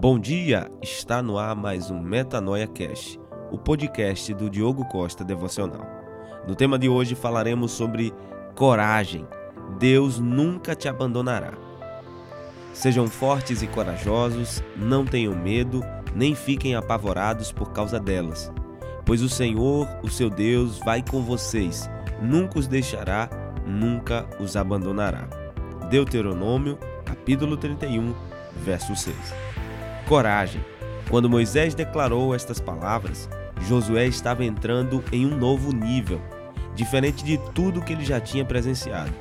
Bom dia, está no ar mais um Metanoia Cast, o podcast do Diogo Costa Devocional. No tema de hoje falaremos sobre coragem. Deus nunca te abandonará. Sejam fortes e corajosos, não tenham medo, nem fiquem apavorados por causa delas, pois o Senhor, o seu Deus, vai com vocês, nunca os deixará, nunca os abandonará. Deuteronômio, capítulo 31, verso 6. Coragem. Quando Moisés declarou estas palavras, Josué estava entrando em um novo nível, diferente de tudo que ele já tinha presenciado.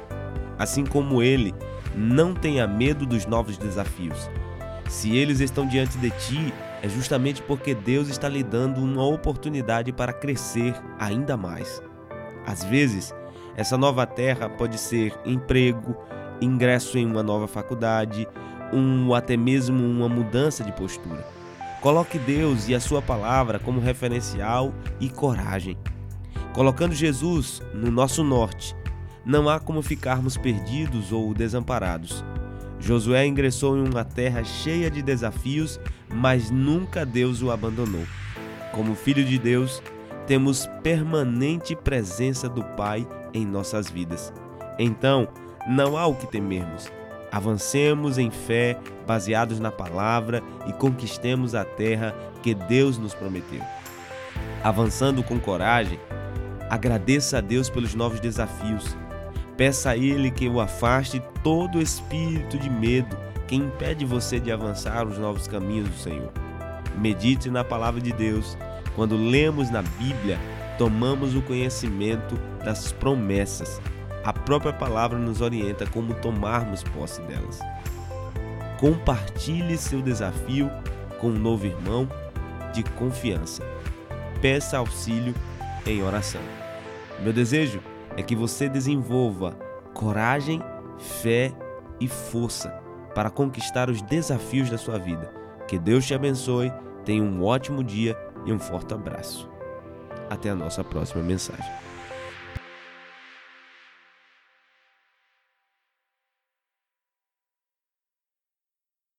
Assim como ele, não tenha medo dos novos desafios. Se eles estão diante de ti, é justamente porque Deus está lhe dando uma oportunidade para crescer ainda mais. Às vezes, essa nova terra pode ser emprego, ingresso em uma nova faculdade, um até mesmo uma mudança de postura. Coloque Deus e a sua palavra como referencial e coragem. Colocando Jesus no nosso norte, não há como ficarmos perdidos ou desamparados. Josué ingressou em uma terra cheia de desafios, mas nunca Deus o abandonou. Como filho de Deus, temos permanente presença do Pai em nossas vidas. Então, não há o que temermos. Avancemos em fé, baseados na palavra e conquistemos a terra que Deus nos prometeu. Avançando com coragem, agradeça a Deus pelos novos desafios. Peça a Ele que o afaste todo espírito de medo que impede você de avançar os novos caminhos do Senhor. Medite na palavra de Deus. Quando lemos na Bíblia, tomamos o conhecimento das promessas a própria palavra nos orienta como tomarmos posse delas. Compartilhe seu desafio com um novo irmão de confiança. Peça auxílio em oração. Meu desejo é que você desenvolva coragem, fé e força para conquistar os desafios da sua vida. Que Deus te abençoe, tenha um ótimo dia e um forte abraço. Até a nossa próxima mensagem.